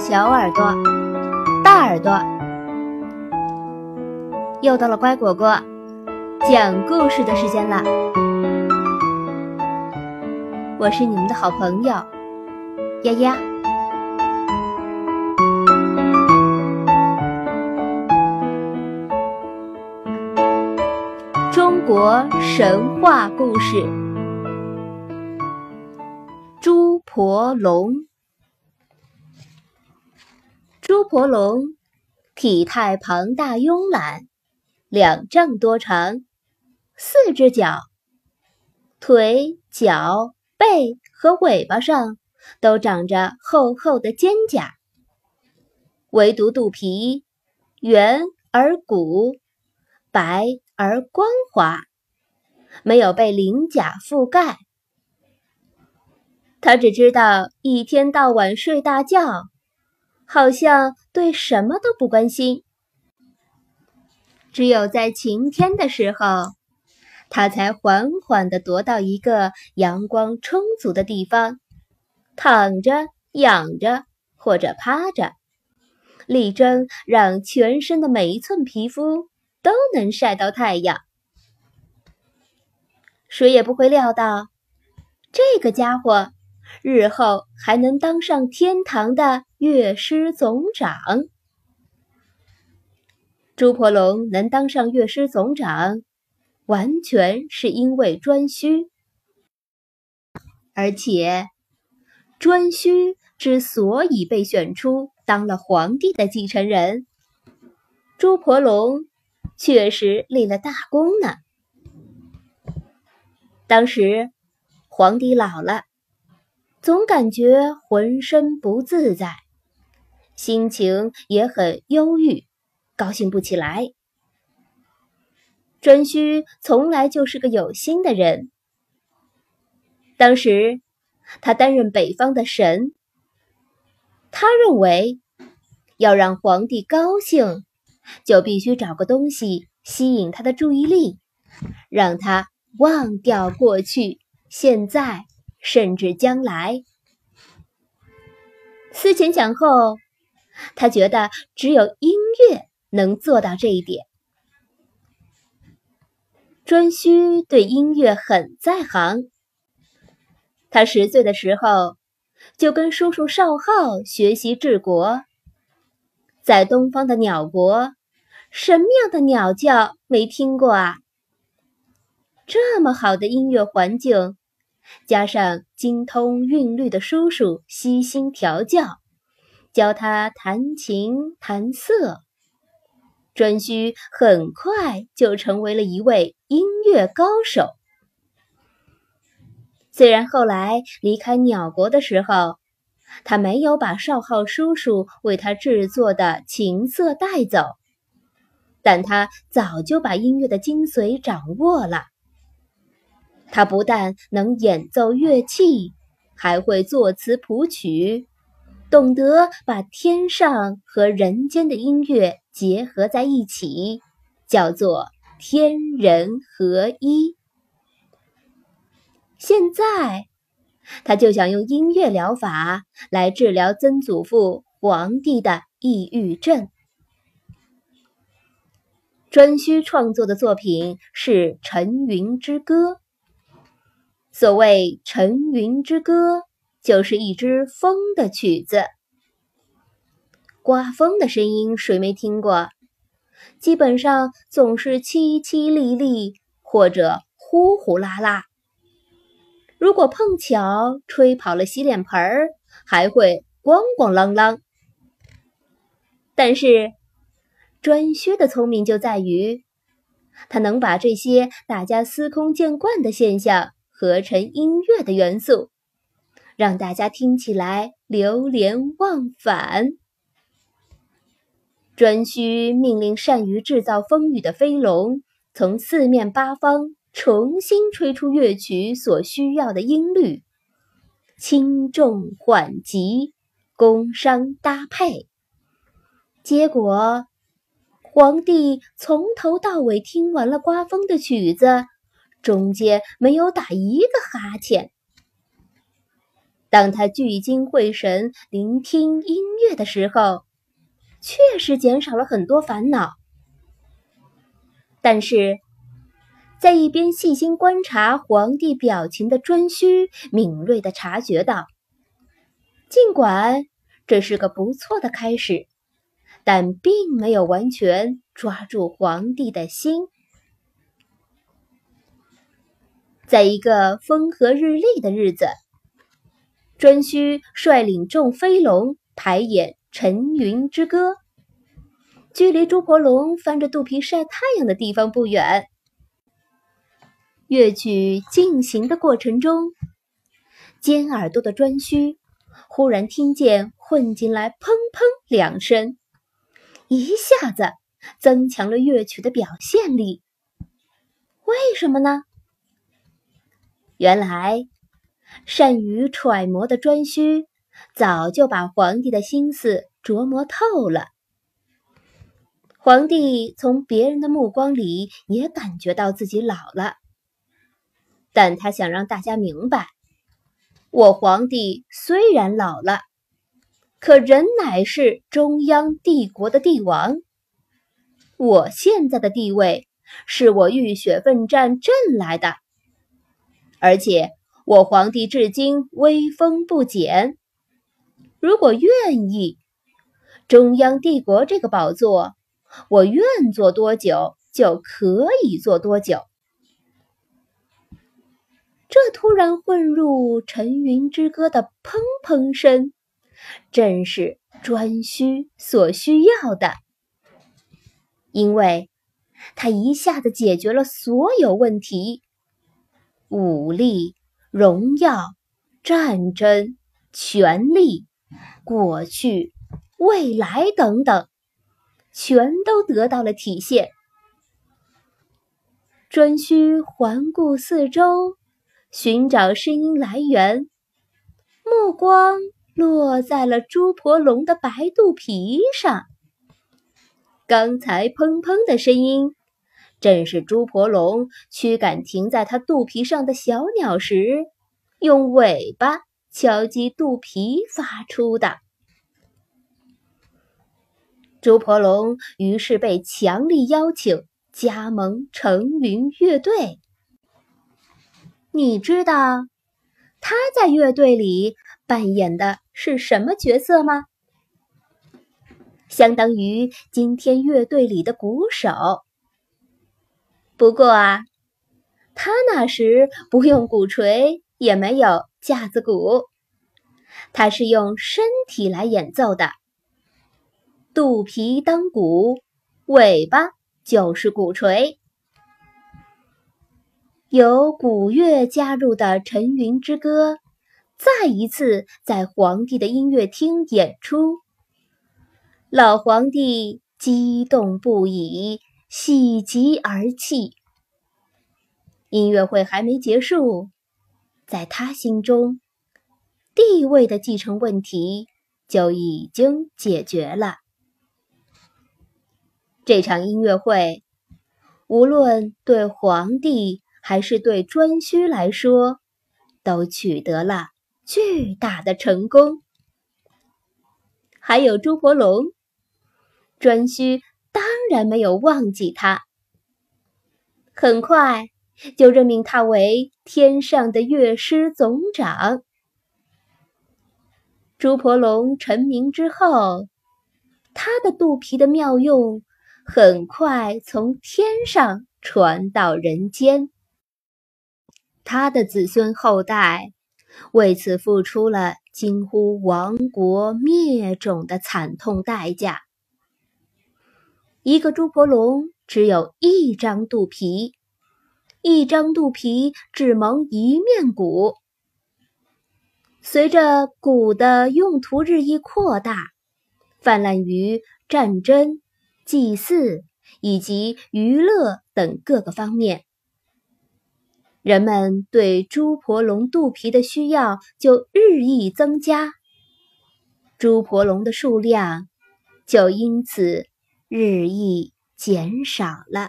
小耳朵、大耳朵，又到了乖果果讲故事的时间了。我是你们的好朋友丫丫。中国神话故事：猪婆龙。猪婆龙体态庞大慵懒，两丈多长，四只脚，腿、脚、背和尾巴上都长着厚厚的肩胛，唯独肚皮圆而鼓，白而光滑，没有被鳞甲覆盖。他只知道一天到晚睡大觉。好像对什么都不关心，只有在晴天的时候，它才缓缓地踱到一个阳光充足的地方，躺着、仰着或者趴着，力争让全身的每一寸皮肤都能晒到太阳。谁也不会料到，这个家伙。日后还能当上天堂的乐师总长。朱婆龙能当上乐师总长，完全是因为颛顼。而且，颛顼之所以被选出当了皇帝的继承人，朱婆龙确实立了大功呢。当时，皇帝老了。总感觉浑身不自在，心情也很忧郁，高兴不起来。颛顼从来就是个有心的人。当时他担任北方的神，他认为要让皇帝高兴，就必须找个东西吸引他的注意力，让他忘掉过去、现在。甚至将来，思前想后，他觉得只有音乐能做到这一点。颛顼对音乐很在行，他十岁的时候就跟叔叔少昊学习治国。在东方的鸟国，什么样的鸟叫没听过啊？这么好的音乐环境。加上精通韵律的叔叔悉心调教，教他弹琴弹瑟，颛顼很快就成为了一位音乐高手。虽然后来离开鸟国的时候，他没有把少昊叔叔为他制作的琴瑟带走，但他早就把音乐的精髓掌握了。他不但能演奏乐器，还会作词谱曲，懂得把天上和人间的音乐结合在一起，叫做天人合一。现在，他就想用音乐疗法来治疗曾祖父皇帝的抑郁症。颛顼创作的作品是《沉云之歌》。所谓《沉云之歌》，就是一支风的曲子。刮风的声音谁没听过？基本上总是淅淅沥沥，或者呼呼啦啦。如果碰巧吹跑了洗脸盆儿，还会咣咣啷啷。但是，颛顼的聪明就在于，他能把这些大家司空见惯的现象。合成音乐的元素，让大家听起来流连忘返。颛顼命令善于制造风雨的飞龙，从四面八方重新吹出乐曲所需要的音律，轻重缓急，工商搭配。结果，皇帝从头到尾听完了刮风的曲子。中间没有打一个哈欠，当他聚精会神聆听音乐的时候，确实减少了很多烦恼。但是，在一边细心观察皇帝表情的颛顼敏锐地察觉到，尽管这是个不错的开始，但并没有完全抓住皇帝的心。在一个风和日丽的日子。颛顼率领众飞龙排演《沉云之歌》，距离朱婆龙翻着肚皮晒太阳的地方不远。乐曲进行的过程中，尖耳朵的颛顼忽然听见混进来“砰砰”两声，一下子增强了乐曲的表现力。为什么呢？原来。善于揣摩的颛顼，早就把皇帝的心思琢磨透了。皇帝从别人的目光里也感觉到自己老了，但他想让大家明白：我皇帝虽然老了，可人乃是中央帝国的帝王。我现在的地位，是我浴血奋战挣来的，而且。我皇帝至今威风不减。如果愿意，中央帝国这个宝座，我愿坐多久就可以坐多久。这突然混入《沉云之歌》的砰砰声，正是颛顼所需要的，因为他一下子解决了所有问题，武力。荣耀、战争、权力、过去、未来等等，全都得到了体现。颛顼环顾四周，寻找声音来源，目光落在了朱婆龙的白肚皮上。刚才砰砰的声音。正是朱婆龙驱赶停在它肚皮上的小鸟时，用尾巴敲击肚皮发出的。朱婆龙于是被强力邀请加盟成云乐队。你知道他在乐队里扮演的是什么角色吗？相当于今天乐队里的鼓手。不过啊，他那时不用鼓槌，也没有架子鼓，他是用身体来演奏的。肚皮当鼓，尾巴就是鼓槌。有古乐加入的《沉云之歌》，再一次在皇帝的音乐厅演出。老皇帝激动不已。喜极而泣。音乐会还没结束，在他心中，地位的继承问题就已经解决了。这场音乐会，无论对皇帝还是对颛顼来说，都取得了巨大的成功。还有朱婆龙，颛顼。然没有忘记他，很快就任命他为天上的乐师总长。朱婆龙成名之后，他的肚皮的妙用很快从天上传到人间，他的子孙后代为此付出了近乎亡国灭种的惨痛代价。一个猪婆龙只有一张肚皮，一张肚皮只蒙一面鼓。随着鼓的用途日益扩大，泛滥于战争、祭祀以及娱乐等各个方面，人们对猪婆龙肚皮的需要就日益增加，猪婆龙的数量就因此。日益减少了。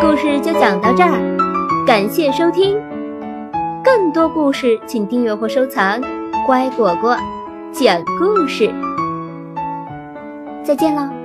故事就讲到这儿，感谢收听。更多故事，请订阅或收藏。乖果果讲故事，再见了。